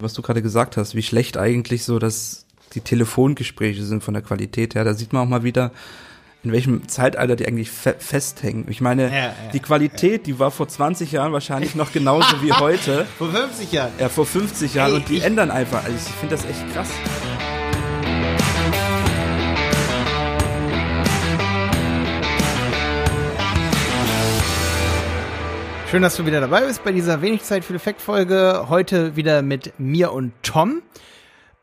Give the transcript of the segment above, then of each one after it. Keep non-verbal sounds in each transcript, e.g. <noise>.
was du gerade gesagt hast, wie schlecht eigentlich so dass die Telefongespräche sind von der Qualität her. Da sieht man auch mal wieder, in welchem Zeitalter die eigentlich fe festhängen. Ich meine, Ja, ja, die Qualität, die war vor 20 Jahren wahrscheinlich noch genauso wie <laughs> heute. Vor 50 Jahren. Ja, vor 50 Jahren Ey, und die ändern einfach. Also ich finde das echt krass. Schön, dass du wieder dabei bist bei dieser wenig Zeit für Effekt-Folge. Heute wieder mit mir und Tom.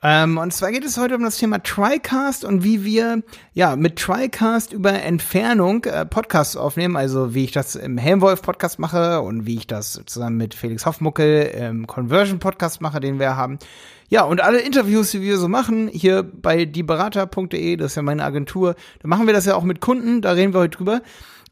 Ähm, und zwar geht es heute um das Thema TriCast und wie wir ja mit TriCast über Entfernung äh, Podcasts aufnehmen. Also wie ich das im Helmwolf Podcast mache und wie ich das zusammen mit Felix Hoffmuckel im Conversion Podcast mache, den wir haben. Ja, und alle Interviews, die wir so machen, hier bei dieberater.de, das ist ja meine Agentur, da machen wir das ja auch mit Kunden, da reden wir heute drüber.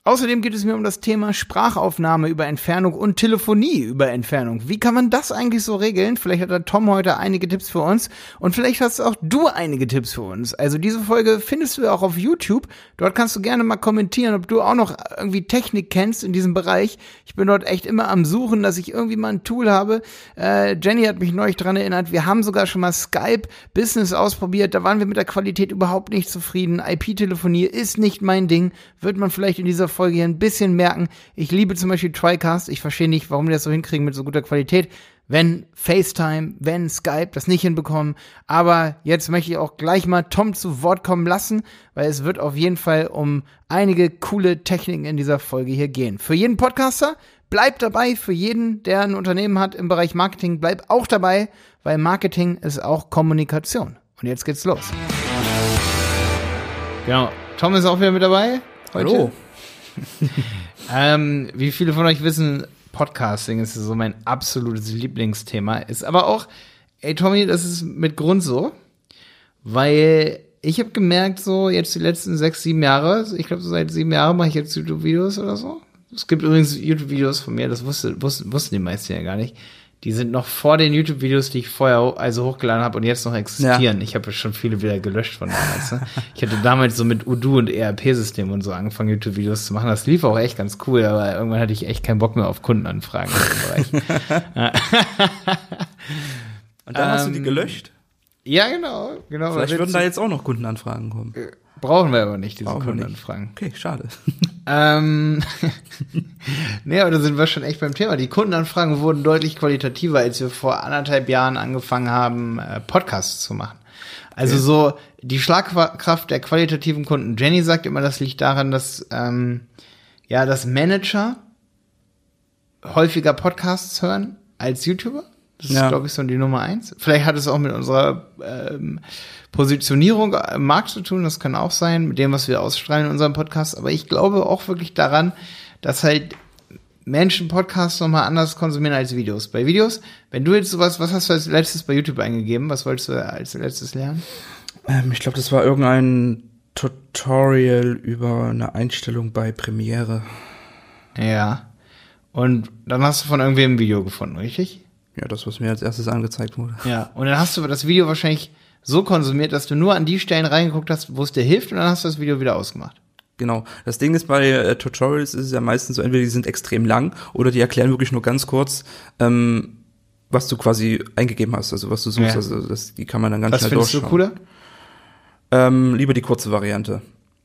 Außerdem geht es mir um das Thema Sprachaufnahme über Entfernung und Telefonie über Entfernung. Wie kann man das eigentlich so regeln? Vielleicht hat der Tom heute einige Tipps für uns und vielleicht hast auch du einige Tipps für uns. Also diese Folge findest du auch auf YouTube. Dort kannst du gerne mal kommentieren, ob du auch noch irgendwie Technik kennst in diesem Bereich. Ich bin dort echt immer am Suchen, dass ich irgendwie mal ein Tool habe. Äh, Jenny hat mich neulich dran erinnert. Wir haben sogar schon mal Skype Business ausprobiert. Da waren wir mit der Qualität überhaupt nicht zufrieden. IP-Telefonie ist nicht mein Ding. Wird man vielleicht in dieser Folge hier ein bisschen merken. Ich liebe zum Beispiel TriCast. Ich verstehe nicht, warum die das so hinkriegen mit so guter Qualität. Wenn FaceTime, wenn Skype das nicht hinbekommen. Aber jetzt möchte ich auch gleich mal Tom zu Wort kommen lassen, weil es wird auf jeden Fall um einige coole Techniken in dieser Folge hier gehen. Für jeden Podcaster bleibt dabei, für jeden, der ein Unternehmen hat im Bereich Marketing, bleibt auch dabei, weil Marketing ist auch Kommunikation. Und jetzt geht's los. Genau. Tom ist auch wieder mit dabei. Heute. Hallo. <laughs> Ähm, wie viele von euch wissen, Podcasting ist so mein absolutes Lieblingsthema. Ist aber auch, ey Tommy, das ist mit Grund so, weil ich habe gemerkt, so jetzt die letzten sechs, sieben Jahre, ich glaube so seit sieben Jahren mache ich jetzt YouTube-Videos oder so. Es gibt übrigens YouTube-Videos von mir, das wusste, wussten, wussten die meisten ja gar nicht. Die sind noch vor den YouTube-Videos, die ich vorher also hochgeladen habe und jetzt noch existieren. Ich habe schon viele wieder gelöscht von damals. Ne? Ich hatte damals so mit Udo und ERP-System und so angefangen, YouTube-Videos zu machen. Das lief auch echt ganz cool, aber irgendwann hatte ich echt keinen Bock mehr auf Kundenanfragen in dem Bereich. <laughs> Und dann hast du die Ähm, gelöscht. ja, genau, genau. Vielleicht würden da jetzt auch noch Kundenanfragen kommen. Brauchen wir aber nicht, diese Brauchen wir nicht. Kundenanfragen. Okay, schade. <laughs> Ähm, <laughs> nee, aber da sind wir schon echt beim Thema. Die Kundenanfragen wurden deutlich qualitativer, als wir vor anderthalb Jahren angefangen haben, äh, Podcasts zu machen. Also so die Schlagkraft der qualitativen Kunden. Jenny sagt immer, das liegt daran, dass ähm, ja, dass Manager häufiger Podcasts hören als YouTuber. Das ist, Ja. glaube ich, so die Nummer eins. Vielleicht hat es auch mit unserer ähm, Positionierung im Markt zu tun, das kann auch sein, mit dem, was wir ausstrahlen in unserem Podcast. Aber ich glaube auch wirklich daran, dass halt Menschen Podcasts nochmal anders konsumieren als Videos. Bei Videos, wenn du jetzt sowas, was hast du als letztes bei YouTube eingegeben? Was wolltest du als letztes lernen? Ähm, ich glaube, das war irgendein Tutorial über eine Einstellung bei Premiere. Ja. Und dann hast du von irgendwem ein Video gefunden, richtig? Ja, das, was mir als erstes angezeigt wurde. Ja. Und dann hast du das Video wahrscheinlich so konsumiert, dass du nur an die Stellen reingeguckt hast, wo es dir hilft, und dann hast du das Video wieder ausgemacht. Genau. Das Ding ist bei äh, Tutorials ist es ja meistens so, entweder die sind extrem lang oder die erklären wirklich nur ganz kurz, ähm, was du quasi eingegeben hast, also was du suchst. Ja. Also das, die kann man dann ganz Was schnell findest du durchschauen. cooler? Ähm, lieber die kurze Variante.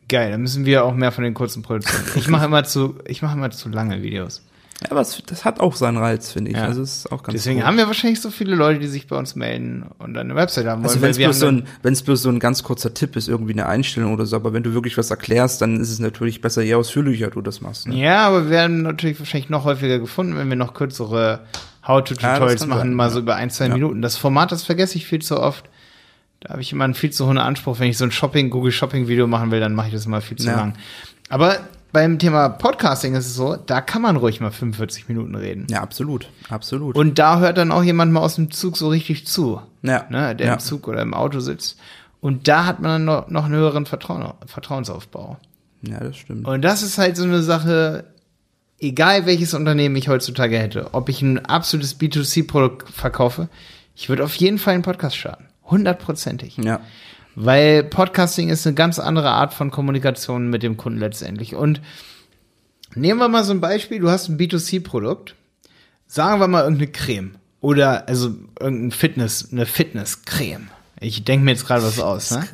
Geil, dann müssen wir auch mehr von den kurzen produzieren. Ich mache <laughs> immer zu, ich mache immer zu lange Videos. Ja, aber es, das hat auch seinen Reiz, finde ich. Ja. Also es ist auch ganz Deswegen cool. haben wir wahrscheinlich so viele Leute, die sich bei uns melden und dann eine Website haben wollen. Also wenn es bloß, so ein, wenn's bloß so ein ganz kurzer Tipp ist, irgendwie eine Einstellung oder so, aber wenn du wirklich was erklärst, dann ist es natürlich besser, je ausführlicher du das machst. Ne? Ja, aber wir werden natürlich wahrscheinlich noch häufiger gefunden, wenn wir noch kürzere Ja, How-to-Tutorials kann machen, sein, mal ja. so über ein, zwei Ja. Minuten. Das Format, das vergesse ich viel zu oft. Da habe ich immer einen viel zu hohen Anspruch. Wenn ich so ein Shopping, Google Shopping Video machen will, dann mache ich das immer viel zu Ja. lang. Aber beim Thema Podcasting ist es so, da kann man ruhig mal 45 Minuten reden. Ja, absolut, absolut. Und da hört dann auch jemand mal aus dem Zug so richtig zu, ja, ne, der ja. im Zug oder im Auto sitzt. Und da hat man dann noch, noch einen höheren Vertrauen, Vertrauensaufbau. ja, das stimmt. Und das ist halt so eine Sache, egal welches Unternehmen ich heutzutage hätte, ob ich ein absolutes B2C-Produkt verkaufe, ich würde auf jeden Fall einen Podcast starten. Hundertprozentig. Ja, Weil Podcasting ist eine ganz andere Art von Kommunikation mit dem Kunden letztendlich. Und nehmen wir mal so ein Beispiel, du hast ein B2C-Produkt, sagen wir mal irgendeine Creme. Oder also irgendein Fitness, eine Fitnesscreme. Ich denke mir jetzt gerade was aus. Ne?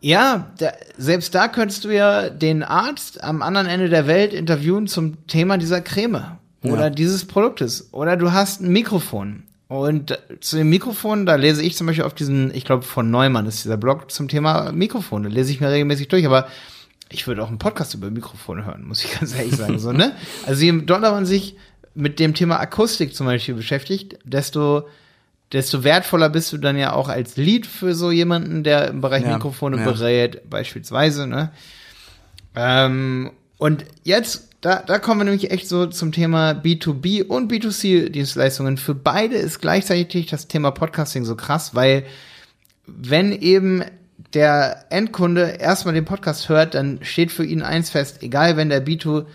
Ja, da, selbst da könntest du ja den Arzt am anderen Ende der Welt interviewen zum Thema dieser Creme oder Ja. dieses Produktes. Oder du hast ein Mikrofon. Und zu dem Mikrofon, da lese ich zum Beispiel auf diesen, ich glaube von Neumann ist dieser Blog zum Thema Mikrofon. Da lese ich mir regelmäßig durch, aber ich würde auch einen Podcast über Mikrofone hören, muss ich <laughs> ganz ehrlich sagen. so, ne? Also je doller man sich mit dem Thema Akustik zum Beispiel beschäftigt, desto desto wertvoller bist du dann ja auch als Lead für so jemanden, der im Bereich Ja, Mikrofone ja. berät, beispielsweise, ne? Ähm, und jetzt, da, da kommen wir nämlich echt so zum Thema B2B und B2C-Dienstleistungen. Für beide ist gleichzeitig das Thema Podcasting so krass, weil wenn eben der Endkunde erstmal den Podcast hört, dann steht für ihn eins fest, egal wenn der B2,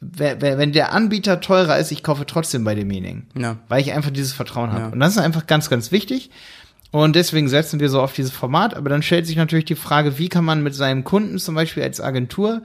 wenn, der Anbieter teurer ist, ich kaufe trotzdem bei demjenigen. Ja. Weil ich einfach dieses Vertrauen habe. Ja. Und das ist einfach ganz, ganz wichtig. Und deswegen setzen wir so auf dieses Format. Aber dann stellt sich natürlich die Frage, wie kann man mit seinem Kunden zum Beispiel als Agentur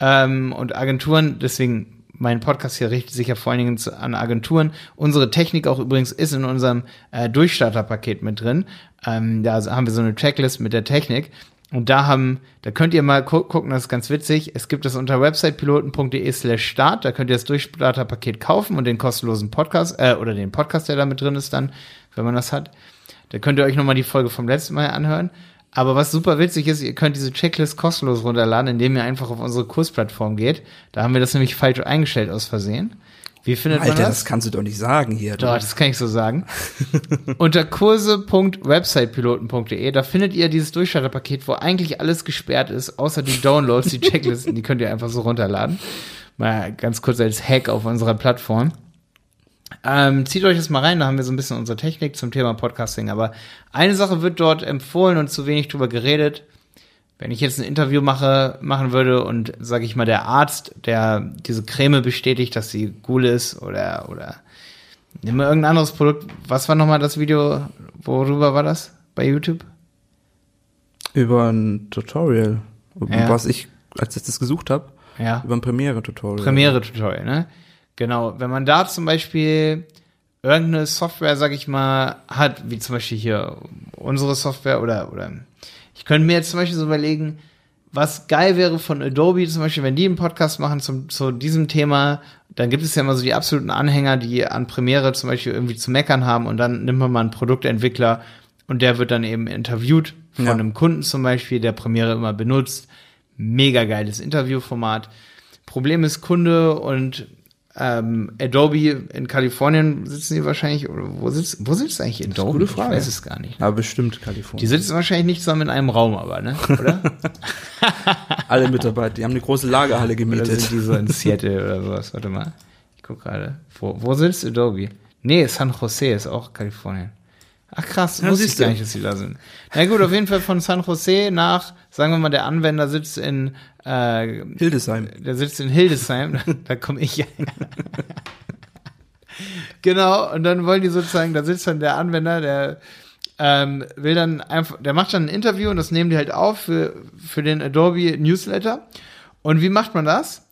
ähm, und Agenturen, deswegen mein Podcast hier richtet sich ja vor allen Dingen an Agenturen. Unsere Technik auch übrigens ist in unserem äh, Durchstarterpaket mit drin. Ähm, da haben wir so eine Checklist mit der Technik. Und da haben, da könnt ihr mal gu gucken, das ist ganz witzig. Es gibt das unter websitepiloten.de slash start. Da könnt ihr das Durchstarterpaket kaufen und den kostenlosen Podcast, äh, oder den Podcast, der da mit drin ist dann, wenn man das hat. Da könnt ihr euch nochmal die Folge vom letzten Mal anhören. Aber was super witzig ist, ihr könnt diese Checklist kostenlos runterladen, indem ihr einfach auf unsere Kursplattform geht. Da haben wir das nämlich falsch eingestellt aus Versehen. Wie findet Alter, man das? das kannst du doch nicht sagen hier. Doch, das kann ich so sagen. <laughs> Unter kurse.websitepiloten.de, da findet ihr dieses Durchstarterpaket, wo eigentlich alles gesperrt ist, außer die Downloads, die <laughs> Checklisten, die könnt ihr einfach so runterladen. Mal ganz kurz als Hack auf unserer Plattform. Ähm, zieht euch das mal rein, da haben wir so ein bisschen unsere Technik zum Thema Podcasting. Aber eine Sache wird dort empfohlen und zu wenig drüber geredet. Wenn ich jetzt ein Interview mache, machen würde und sage ich mal, der Arzt, der diese Creme bestätigt, dass sie cool ist oder oder nimm mal irgendein anderes Produkt. Was war nochmal das Video? Worüber war das? Bei YouTube? Über ein Tutorial, Ja. was ich als letztes gesucht habe. Ja. Über ein Premiere-Tutorial. Premiere-Tutorial, ne? Genau. Wenn man da zum Beispiel irgendeine Software, sag ich mal, hat, wie zum Beispiel hier unsere Software oder, oder ich könnte mir jetzt zum Beispiel so überlegen, was geil wäre von Adobe zum Beispiel, wenn die einen Podcast machen zum, zu diesem Thema, dann gibt es ja immer so die absoluten Anhänger, die an Premiere zum Beispiel irgendwie zu meckern haben und dann nimmt man mal einen Produktentwickler und der wird dann eben interviewt von Ja. einem Kunden zum Beispiel, der Premiere immer benutzt. Mega geiles Interviewformat. Problem ist Kunde und ähm, Adobe in Kalifornien sitzen die wahrscheinlich, oder wo sitzt, wo sitzt eigentlich Adobe? gute Frage. Ich weiß es gar nicht. Aber bestimmt Die Kalifornien. sitzen wahrscheinlich nicht zusammen in einem Raum, aber, ne? <laughs> Oder? Alle Mitarbeiter, die haben eine große Lagerhalle oder gemietet. sind die so in Seattle oder sowas? Warte mal. Ich guck gerade. Wo, wo sitzt Adobe? Nee, San Jose ist auch Kalifornien. Ach krass, Ja, wusste ich gar nicht, dass die da sind. Na gut, auf jeden Fall von San Jose nach, sagen wir mal, der Anwender sitzt in, äh, Hildesheim. der sitzt in Hildesheim, <laughs> da komme ich ja. genau, und dann wollen die sozusagen, da sitzt dann der Anwender, der ähm, will dann einfach, der macht dann ein Interview und das nehmen die halt auf für, für den Adobe Newsletter. Und wie macht man das?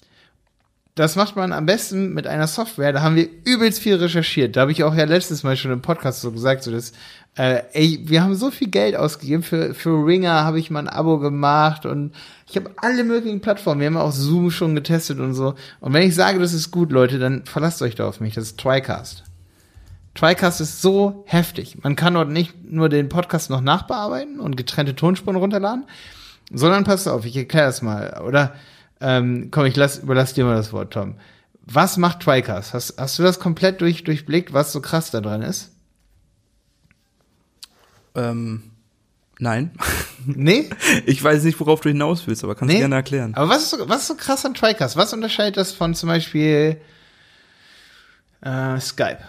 Das macht man am besten mit einer Software. Da haben wir übelst viel recherchiert. Da habe ich auch ja letztes Mal schon im Podcast so gesagt, so dass, äh, ey, wir haben so viel Geld ausgegeben. Für, für Ringer habe ich mal ein Abo gemacht und ich habe alle möglichen Plattformen. Wir haben auch Zoom schon getestet und so. Und wenn ich sage, das ist gut, Leute, dann verlasst euch da auf mich. Das ist TriCast. TriCast ist so heftig. Man kann dort nicht nur den Podcast noch nachbearbeiten und getrennte Tonspuren runterladen, sondern passt auf, ich erkläre das mal. Oder ähm, komm, ich lass, überlass dir mal das Wort, Tom. Was macht TriCast? Hast, hast du das komplett durch, durchblickt, was so krass da dran ist? Ähm, nein. <laughs> Nee? Ich weiß nicht, worauf du hinaus willst, aber kannst du Nee? gerne erklären. Aber was ist, so, was ist so krass an TriCast? Was unterscheidet das von zum Beispiel äh, Skype?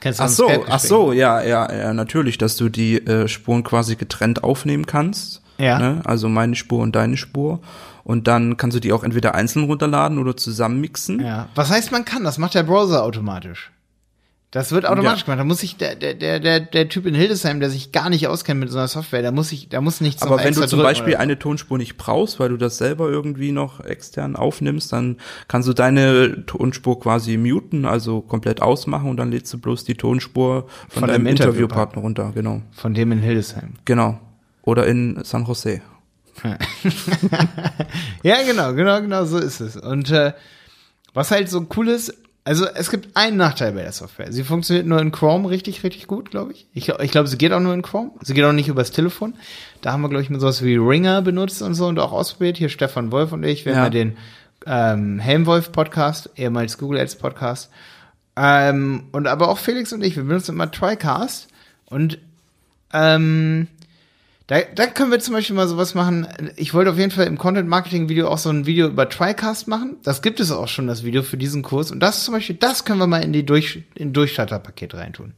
Kennst du Ach so, ach so, ja, ja, ja, natürlich, dass du die äh, Spuren quasi getrennt aufnehmen kannst. Ja. Ne? Also meine Spur und deine Spur. Und dann kannst du die auch entweder einzeln runterladen oder zusammen mixen. Ja. Was heißt, man kann? Das macht der Browser automatisch. Das wird automatisch Ja. gemacht. Da muss sich der, der, der, der, Typ in Hildesheim, der sich gar nicht auskennt mit so einer Software, da muss ich, da muss nichts Aber wenn du zum Beispiel oder- eine Tonspur nicht brauchst, weil du das selber irgendwie noch extern aufnimmst, dann kannst du deine Tonspur quasi muten, also komplett ausmachen und dann lädst du bloß die Tonspur von, Von deinem Interviewpartner runter, genau. von dem in Hildesheim. Genau. Oder in San Jose. <laughs> Ja, genau, genau, genau so ist es. Und äh, was halt so cool ist, also es gibt einen Nachteil bei der Software. Sie funktioniert nur in Chrome richtig, richtig gut, glaube ich. Ich, ich glaube, sie geht auch nur in Chrome. Sie geht auch nicht übers Telefon. Da haben wir, glaube ich, mit sowas wie Ringer benutzt und so und auch ausprobiert. Hier Stefan Wolf und ich, wir Ja. haben ja den ähm, Helmwolf Podcast, ehemals Google Ads Podcast. Ähm, und aber auch Felix und ich, wir benutzen immer TriCast und ähm, da, da können wir zum Beispiel mal sowas machen. Ich wollte auf jeden Fall im Content-Marketing-Video auch so ein Video über TriCast machen. Das gibt es auch schon, das Video für diesen Kurs. Und das zum Beispiel, das können wir mal in die Durch, in Durchstarterpaket reintun.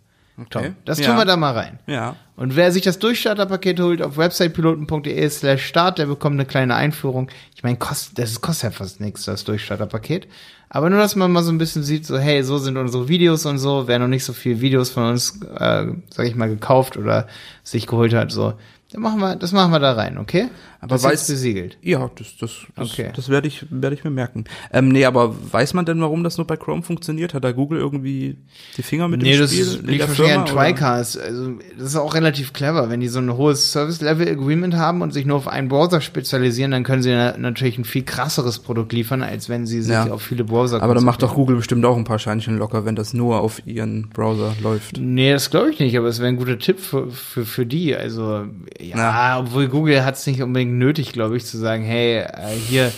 Tom, das tun Ja. wir da mal rein. Ja. Und wer sich das Durchstarterpaket holt auf websitepiloten.de slash start, der bekommt eine kleine Einführung. Ich meine, kost, das kostet ja fast nichts, das Durchstarterpaket. Aber nur, dass man mal so ein bisschen sieht, so, hey, so sind unsere Videos und so. Wer noch nicht so viele Videos von uns, äh, sag ich mal, gekauft oder sich geholt hat, so, dann machen wir, das machen wir da rein, okay? Aber das ist weiß- besiegelt. Ja, das, das, das, Okay. das werde ich, werde ich mir merken. Ähm, nee, aber weiß man denn, warum das nur bei Chrome funktioniert? Hat da Google irgendwie die Finger mit Nee, dem das Spiel ist in liegt wahrscheinlich an? TriCast. Also, das ist auch relativ clever. Wenn die so ein hohes Service-Level-Agreement haben und sich nur auf einen Browser spezialisieren, dann können sie na natürlich ein viel krasseres Produkt liefern, als wenn sie sich Ja. auf viele Browser Aber dann macht doch. Google bestimmt auch ein paar Scheinchen locker, wenn das nur auf ihren Browser läuft. Nee, das glaube ich nicht, aber es wäre ein guter Tipp für, für, für die. Also, ja, Ja. obwohl Google hat es nicht unbedingt nötig, glaube ich, zu sagen, hey, äh, hier,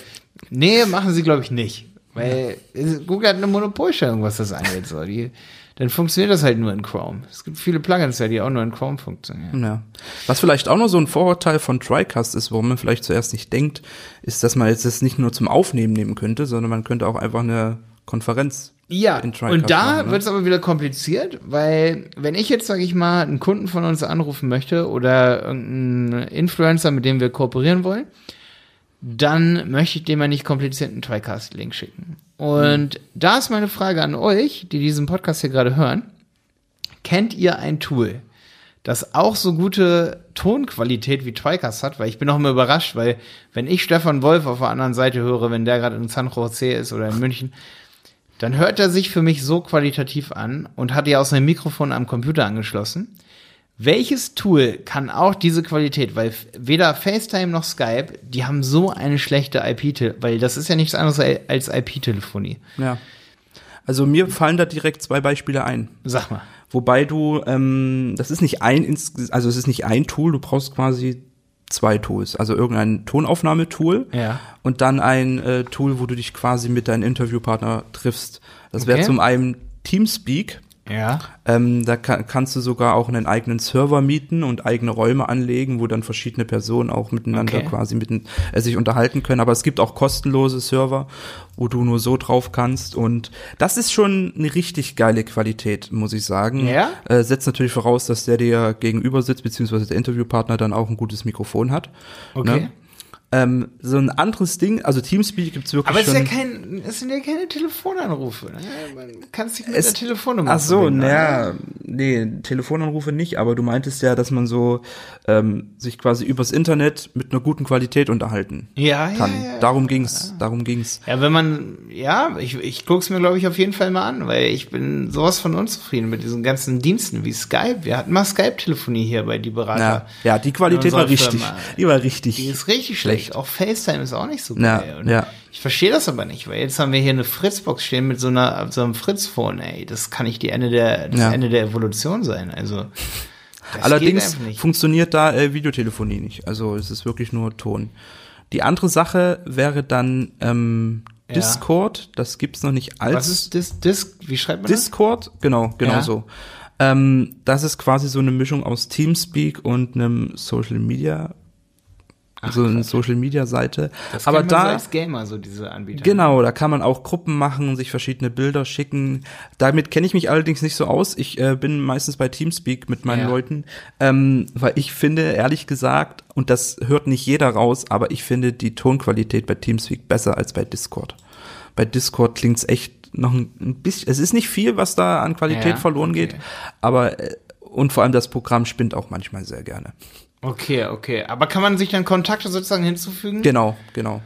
nee, machen sie, glaube ich, nicht. Weil Google hat eine Monopolstellung, was das angeht. So. Die, dann funktioniert das halt nur in Chrome. Es gibt viele Plugins, die auch nur in Chrome funktionieren. Ja. Was vielleicht auch noch so ein Vorurteil von TriCast ist, warum man vielleicht zuerst nicht denkt, ist, dass man jetzt das nicht nur zum Aufnehmen nehmen könnte, sondern man könnte auch einfach eine Konferenz Ja, und da machen, ne? wird es aber wieder kompliziert, weil wenn ich jetzt, sage ich mal, einen Kunden von uns anrufen möchte oder irgendeinen Influencer, mit dem wir kooperieren wollen, dann möchte ich dem ja nicht komplizierten TriCast-Link schicken. Und da ist meine Frage an euch, die diesen Podcast hier gerade hören. Kennt ihr ein Tool, das auch so gute Tonqualität wie TriCast hat? Weil ich bin auch immer überrascht, weil wenn ich Stefan Wolf auf der anderen Seite höre, wenn der gerade in San Jose ist oder in München, dann hört er sich für mich so qualitativ an und hat ja auch sein Mikrofon am Computer angeschlossen. Welches Tool kann auch diese Qualität, weil weder FaceTime noch Skype, die haben so eine schlechte IP, weil das ist ja nichts anderes als IP-Telefonie. Ja. Also mir fallen da direkt zwei Beispiele ein. Sag mal. Wobei du, ähm, das ist nicht ein, also es ist nicht ein Tool, du brauchst quasi zwei Tools. Also irgendein Tonaufnahmetool Ja. und dann ein äh, Tool, wo du dich quasi mit deinem Interviewpartner triffst. Das wäre Okay. zum einen Teamspeak. Ja. Ähm, da ka kannst du sogar auch einen eigenen Server mieten und eigene Räume anlegen, wo dann verschiedene Personen auch miteinander Okay. quasi mitten, äh, sich unterhalten können. Aber es gibt auch kostenlose Server, wo du nur so drauf kannst. Und das ist schon eine richtig geile Qualität, muss ich sagen. Ja? Äh, setzt natürlich voraus, dass der dir gegenüber sitzt, beziehungsweise der Interviewpartner dann auch ein gutes Mikrofon hat. Okay. Ne? Ähm, so ein anderes Ding, also Teamspeak gibt's wirklich Aber es ist schon. ja kein, es sind ja keine Telefonanrufe. Ne? Man kann sich mit Es- der Telefonnummer Ach so, naja, nee, Telefonanrufe nicht, aber du meintest ja, dass man so ähm, sich quasi übers Internet mit einer guten Qualität unterhalten Ja, ja, kann. ja. Darum ging's, darum ging's. Ja, wenn man, ja, ich, ich guck's mir, glaube ich, auf jeden Fall mal an, weil ich bin sowas von unzufrieden mit diesen ganzen Diensten wie Skype. Wir hatten mal Skype-Telefonie hier bei die Berater. Ja, ja, die Qualität war richtig, Firma. die war richtig. Die ist richtig schlecht. Auch FaceTime ist auch nicht so Ja, geil. Und ja. Ich verstehe das aber nicht, weil jetzt haben wir hier eine Fritzbox stehen mit so einer so einem Fritz-Phone, ey. Das kann nicht die Ende der, das Ja. Ende der Evolution sein. Also <laughs> das Allerdings funktioniert da äh, Videotelefonie nicht. Also es ist wirklich nur Ton. Die andere Sache wäre dann ähm, Ja. Discord. Das gibt's noch nicht als Was ist Dis Disc? Wie schreibt man das? Discord, genau, genau Ja. so. Ähm, das ist quasi so eine Mischung aus Teamspeak und einem Social Media, so eine Social Media Seite. Das Aber man so da, als Gamer so diese Anbieter. genau, da kann man auch Gruppen machen und sich verschiedene Bilder schicken. Damit kenne ich mich allerdings nicht so aus. Ich äh, bin meistens bei Teamspeak mit meinen Ja. Leuten, ähm, weil ich finde, ehrlich gesagt, und das hört nicht jeder raus, aber ich finde die Tonqualität bei Teamspeak besser als bei Discord. Bei Discord klingt's echt noch ein, ein bisschen, es ist nicht viel, was da an Qualität Ja, verloren okay. geht, aber äh, und vor allem das Programm spinnt auch manchmal sehr gerne. Okay, okay. Aber kann man sich dann Kontakte sozusagen hinzufügen? Genau, genau.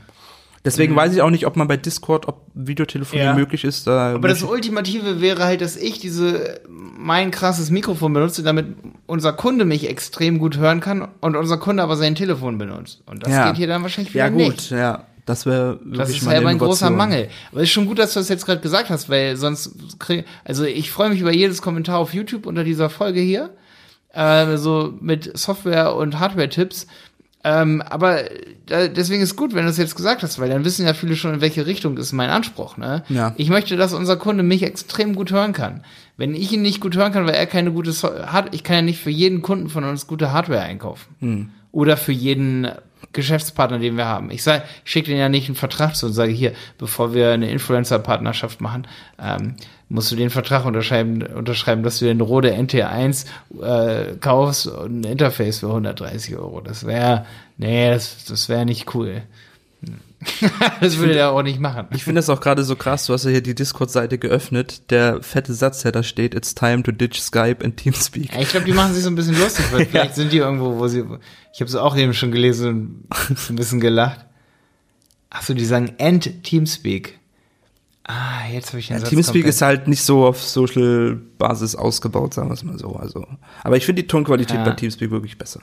Deswegen weiß ich auch nicht, ob man bei Discord, ob Videotelefonie Mhm. Ja. möglich ist. Da Aber das Ultimative wäre halt, dass ich diese mein krasses Mikrofon benutze, damit unser Kunde mich extrem gut hören kann und unser Kunde aber sein Telefon benutzt. Und das Ja. geht hier dann wahrscheinlich wieder ja gut, nicht. ja, das wäre Das ist mal halt ein großer. Mangel. Aber es ist schon gut, dass du das jetzt gerade gesagt hast, weil sonst krieg, also ich freue mich über jedes Kommentar auf YouTube unter dieser Folge hier, äh, so mit Software und Hardware-Tipps. Ähm, aber da, deswegen ist gut, wenn du es jetzt gesagt hast, weil dann wissen ja viele schon, in welche Richtung ist mein Anspruch. Ne? Ja. Ich möchte, dass unser Kunde mich extrem gut hören kann. Wenn ich ihn nicht gut hören kann, weil er keine gute so hat, ich kann ja nicht für jeden Kunden von uns gute Hardware einkaufen. Hm. Oder für jeden Geschäftspartner, den wir haben. Ich sage, ich schicke denen ja nicht einen Vertrag zu und sage hier, bevor wir eine Influencer-Partnerschaft machen, ähm, musst du den Vertrag unterschreiben, unterschreiben, dass du den Rode NT1 äh, kaufst und ein Interface für 130 Euro. Das wäre, nee, das, das wäre nicht cool. <laughs> das würde der auch nicht machen. Ich finde das auch gerade so krass, du hast ja hier die Discord-Seite geöffnet, der fette Satz, der da steht, it's time to ditch Skype and Teamspeak. Ja, ich glaube, die machen sich so ein bisschen lustig, weil <laughs> vielleicht sind die irgendwo, wo sie. Ich habe es auch eben schon gelesen und so ein bisschen gelacht. Ach so, die sagen End Teamspeak. Ah, jetzt habe ich den Ja, Satz Teamspeak komplett- ist halt nicht so auf Social-Basis ausgebaut, sagen wir es mal so. Also, aber ich finde die Tonqualität Ja. bei Teamspeak wirklich besser.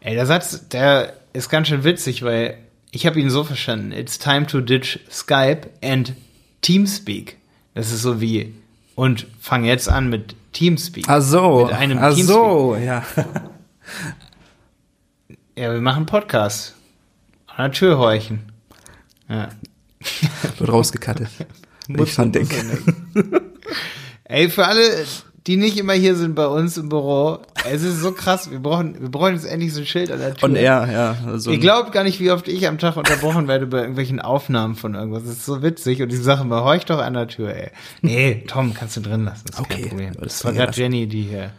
Ey, der Satz, der ist ganz schön witzig, weil ich habe ihn so verstanden. It's time to ditch Skype and Teamspeak. Das ist so wie und fang jetzt an mit Teamspeak. Ach so, Mit einem ach Teamspeak. so, ja. <laughs> Ja, wir machen Podcast. An der Tür horchen. Ja. Wird rausgekattet. <laughs> Ich dran denke. Ey, für alle, die nicht immer hier sind bei uns im Büro, es ist so krass. Wir brauchen, wir brauchen jetzt endlich so ein Schild an der Tür. Und er, ja. Also, Ihr glaubt gar nicht, wie oft ich am Tag unterbrochen werde bei irgendwelchen Aufnahmen von irgendwas. Das ist so witzig. Und die Sachen bei euch doch an der Tür, ey. Nee, Tom, kannst du drin lassen. Das ist Okay, kein Problem. das war gerade. Jenny, die hier.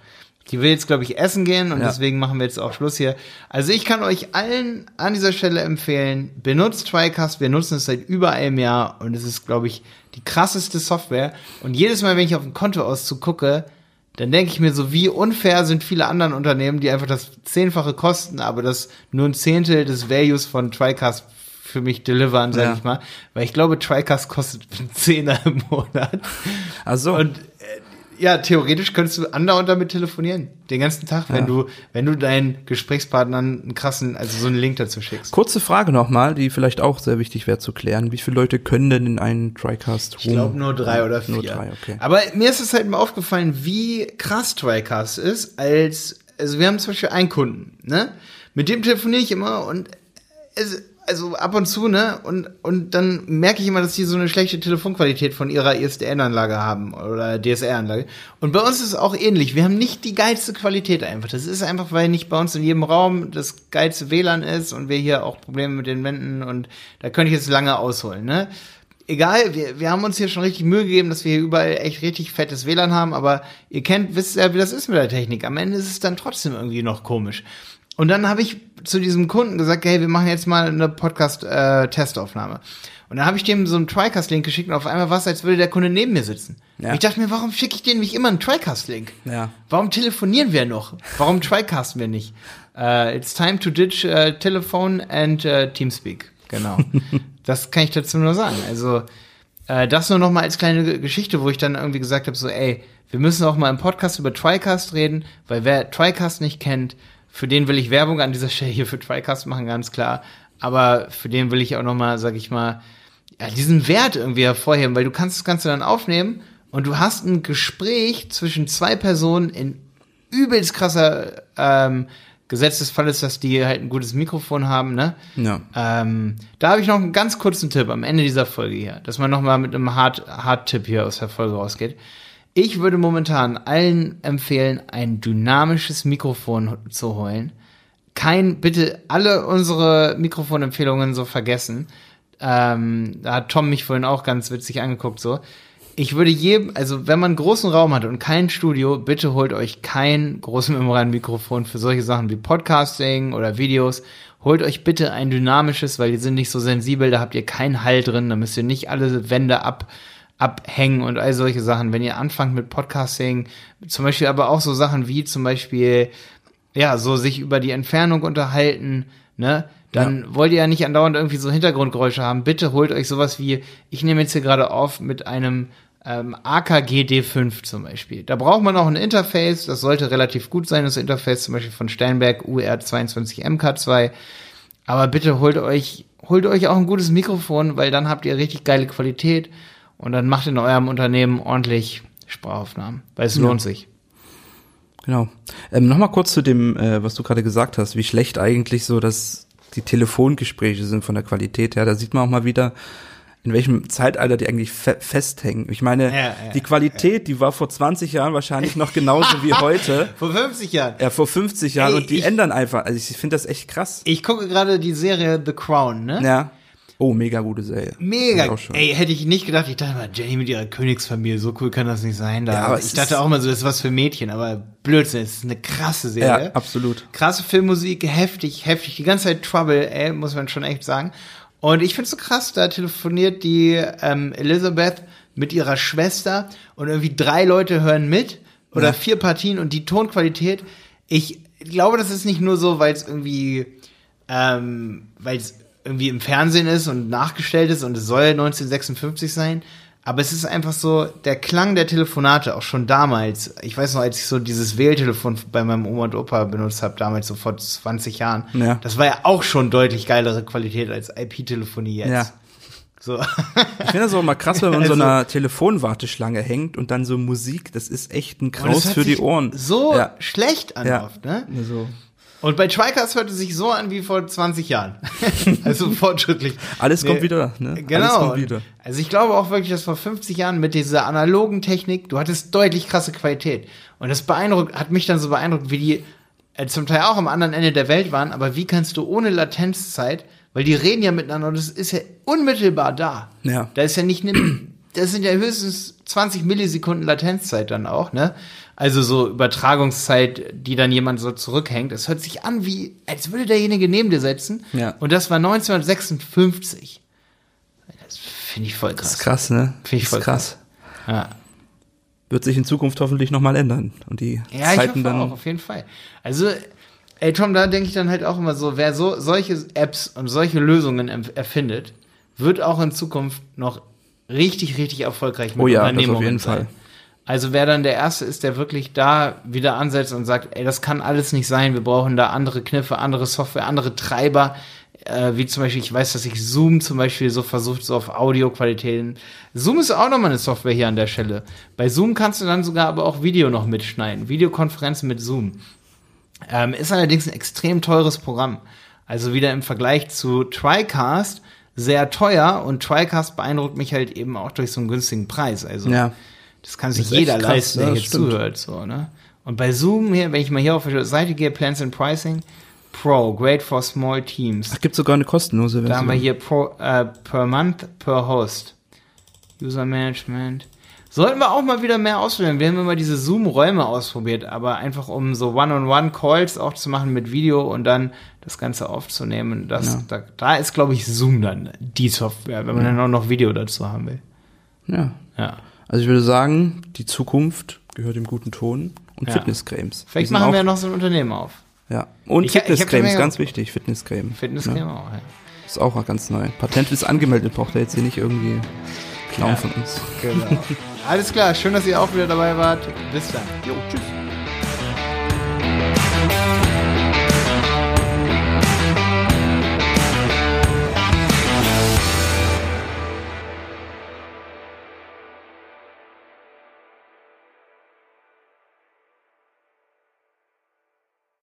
Die will jetzt, glaube ich, essen gehen und Ja. deswegen machen wir jetzt auch Schluss hier. Also ich kann euch allen an dieser Stelle empfehlen, benutzt TriCast. Wir nutzen es seit über einem Jahr und es ist, glaube ich, die krasseste Software. Und jedes Mal, wenn ich auf den Kontoauszug gucke, dann denke ich mir so, wie unfair sind viele anderen Unternehmen, die einfach das Zehnfache kosten, aber das nur ein Zehntel des Values von TriCast für mich delivern, sag Ja. ich mal. Weil ich glaube, TriCast kostet einen <laughs> Zehner im Monat. also, Und ja, theoretisch könntest du andauernd damit telefonieren. Den ganzen Tag, wenn Ja. du, wenn du deinen Gesprächspartnern einen krassen, also so einen Link dazu schickst. kurze Frage nochmal, die vielleicht auch sehr wichtig wäre zu klären. Wie viele Leute können denn in einen TriCast Ich glaube nur drei oder vier. Nur drei, okay. Aber mir ist es halt mal aufgefallen, wie krass TriCast ist, als, also wir haben zum Beispiel einen Kunden, ne? Mit dem telefoniere ich immer und es, also ab und zu, ne? Und, und dann merke ich immer, dass die so eine schlechte Telefonqualität von ihrer ISDN-Anlage haben oder DSR-Anlage. Und bei uns ist es auch ähnlich. Wir haben nicht die geilste Qualität einfach. Das ist einfach, weil nicht bei uns in jedem Raum das geilste WLAN ist und wir hier auch Probleme mit den Wänden und da könnte ich jetzt lange ausholen, ne? egal, wir, wir haben uns hier schon richtig Mühe gegeben, dass wir hier überall echt richtig fettes WLAN haben, aber ihr kennt, wisst ja, wie das ist mit der Technik. Am Ende ist es dann trotzdem irgendwie noch komisch. Und dann habe ich zu diesem Kunden gesagt, hey, wir machen jetzt mal eine Podcast-Testaufnahme. und dann habe ich dem so einen TriCast-Link geschickt und auf einmal war es, als würde der Kunde neben mir sitzen. Ja. Ich dachte mir, warum schicke ich denen nicht immer einen TriCast-Link? Ja. Warum telefonieren wir noch? Warum TriCasten wir nicht? Uh, it's time to ditch uh, telephone and uh, Teamspeak. Genau. <laughs> das kann ich dazu nur sagen. Also äh, das nur noch mal als kleine Ge- Geschichte, wo ich dann irgendwie gesagt habe, so ey, wir müssen auch mal im Podcast über TriCast reden, weil wer TriCast nicht kennt, für den will ich Werbung an dieser Stelle hier für TriCast machen, ganz klar. Aber für den will ich auch noch mal, sag ich mal, ja, diesen Wert irgendwie hervorheben, weil du kannst das Ganze dann aufnehmen und du hast ein Gespräch zwischen zwei Personen in übelst krasser ähm, Gesetz des Falles, dass die halt ein gutes Mikrofon haben, ne? Ja. Ähm, da habe ich noch einen ganz kurzen Tipp am Ende dieser Folge hier, dass man noch mal mit einem Hard- Hard-Tipp hier aus der Folge rausgeht. Ich würde momentan allen empfehlen, ein dynamisches Mikrofon zu holen. Kein, bitte alle unsere Mikrofonempfehlungen so vergessen. Ähm, da hat Tom mich vorhin auch ganz witzig angeguckt, so. Ich würde jedem, also wenn man einen großen Raum hat und kein Studio, bitte holt euch kein großes Membranmikrofon für solche Sachen wie Podcasting oder Videos. Holt euch bitte ein dynamisches, weil die sind nicht so sensibel, da habt ihr keinen Hall drin, da müsst ihr nicht alle Wände ab, abhängen und all solche Sachen. Wenn ihr anfangt mit Podcasting, zum Beispiel aber auch so Sachen wie zum Beispiel, ja, so sich über die Entfernung unterhalten, ne? Dann ja. wollt ihr ja nicht andauernd irgendwie so Hintergrundgeräusche haben. Bitte holt euch sowas wie, ich nehme jetzt hier gerade auf mit einem ähm, AKG D5 zum Beispiel. Da braucht man auch ein Interface, das sollte relativ gut sein, das Interface zum Beispiel von Sternberg UR22MK2. Aber bitte holt euch, holt euch auch ein gutes Mikrofon, weil dann habt ihr richtig geile Qualität und dann macht in eurem Unternehmen ordentlich Sprachaufnahmen, weil es ja. lohnt sich. Genau. Ähm, Nochmal kurz zu dem, äh, was du gerade gesagt hast, wie schlecht eigentlich so das die Telefongespräche sind von der Qualität her. Da sieht man auch mal wieder, in welchem Zeitalter die eigentlich fe festhängen. Ich meine, ja, ja, die Qualität, ja. die war vor 20 Jahren wahrscheinlich noch genauso wie <laughs> heute. Vor 50 Jahren. Ja, vor 50 Jahren Ey, und die ich, ändern einfach. Also ich finde das echt krass. Ich gucke gerade die Serie The Crown, ne? Ja. Oh, mega gute Serie. Mega. Ey, hätte ich nicht gedacht. Ich dachte mal, Jenny mit ihrer Königsfamilie, so cool kann das nicht sein. Da. Ja, aber ich dachte auch mal so, das ist was für Mädchen, aber Blödsinn, es ist eine krasse Serie. Ja, absolut. Krasse Filmmusik, heftig, heftig. Die ganze Zeit Trouble, ey, muss man schon echt sagen. Und ich finde so krass, da telefoniert die ähm, Elizabeth mit ihrer Schwester und irgendwie drei Leute hören mit oder ja. vier Partien und die Tonqualität. Ich glaube, das ist nicht nur so, weil es irgendwie, ähm, weil es irgendwie im Fernsehen ist und nachgestellt ist und es soll 1956 sein, aber es ist einfach so, der Klang der Telefonate, auch schon damals, ich weiß noch, als ich so dieses Wähltelefon bei meinem Oma und Opa benutzt habe, damals so vor 20 Jahren, ja. das war ja auch schon deutlich geilere Qualität als IP-Telefonie jetzt. Ja. So. Ich finde das auch mal krass, wenn man <laughs> also, so einer Telefonwarteschlange hängt und dann so Musik, das ist echt ein Kraus für die Ohren. So ja. schlecht an ja. oft, ne? So. Und bei Tricast hört es sich so an wie vor 20 Jahren. <laughs> also fortschrittlich. Alles nee, kommt wieder, ne? Genau. Wieder. Also ich glaube auch wirklich, dass vor 50 Jahren mit dieser analogen Technik, du hattest deutlich krasse Qualität. Und das beeindruckt, hat mich dann so beeindruckt, wie die äh, zum Teil auch am anderen Ende der Welt waren, aber wie kannst du ohne Latenzzeit, weil die reden ja miteinander und das ist ja unmittelbar da. Ja. Da ist ja nicht, <clears throat> das sind ja höchstens 20 Millisekunden Latenzzeit dann auch, ne? Also so Übertragungszeit, die dann jemand so zurückhängt. Es hört sich an wie, als würde derjenige neben dir sitzen. Ja. Und das war 1956. Das finde ich voll krass. Das ist krass, ne? Finde ich voll krass. krass. Ja. Wird sich in Zukunft hoffentlich nochmal ändern. Und die ja, Zeiten ich dann. Auch, auf jeden Fall. Also, ey Tom, da denke ich dann halt auch immer so, wer so solche Apps und solche Lösungen erfindet, wird auch in Zukunft noch richtig, richtig erfolgreich mit oh ja, Unternehmungen das auf jeden sein. Fall. Also wer dann der Erste ist, der wirklich da wieder ansetzt und sagt, ey, das kann alles nicht sein, wir brauchen da andere Kniffe, andere Software, andere Treiber, äh, wie zum Beispiel, ich weiß, dass ich Zoom zum Beispiel so versucht, so auf Audioqualitäten. Zoom ist auch nochmal eine Software hier an der Stelle. Bei Zoom kannst du dann sogar aber auch Video noch mitschneiden. Videokonferenzen mit Zoom. Ähm, ist allerdings ein extrem teures Programm. Also wieder im Vergleich zu TriCast sehr teuer und TriCast beeindruckt mich halt eben auch durch so einen günstigen Preis. Also ja. Das kann sich das jeder krass, leisten, der hier stimmt. zuhört. So, ne? Und bei Zoom hier, wenn ich mal hier auf die Seite gehe, Plans and Pricing, Pro, great for small teams. Ach, gibt sogar eine kostenlose Version. Da haben wir hier Pro, äh, per month per host. User Management. Sollten wir auch mal wieder mehr ausprobieren. Wir haben immer diese Zoom-Räume ausprobiert, aber einfach um so One-on-One-Calls auch zu machen mit Video und dann das Ganze aufzunehmen. Das, ja. da, da, ist, glaube ich, Zoom dann die Software, wenn man ja. dann auch noch Video dazu haben will. Ja. Ja. Also ich würde sagen, die Zukunft gehört dem guten Ton und ja. Fitnesscremes. Vielleicht machen wir ja noch so ein Unternehmen auf. Ja. Und ich, Fitnesscremes, ganz wichtig, Fitnesscreme. Fitnesscreme ja. auch, ja. Ist auch ganz neu. Patent ist angemeldet, braucht er jetzt hier nicht irgendwie klauen ja. von uns. Genau. <laughs> Alles klar, schön, dass ihr auch wieder dabei wart. Bis dann. Jo, tschüss.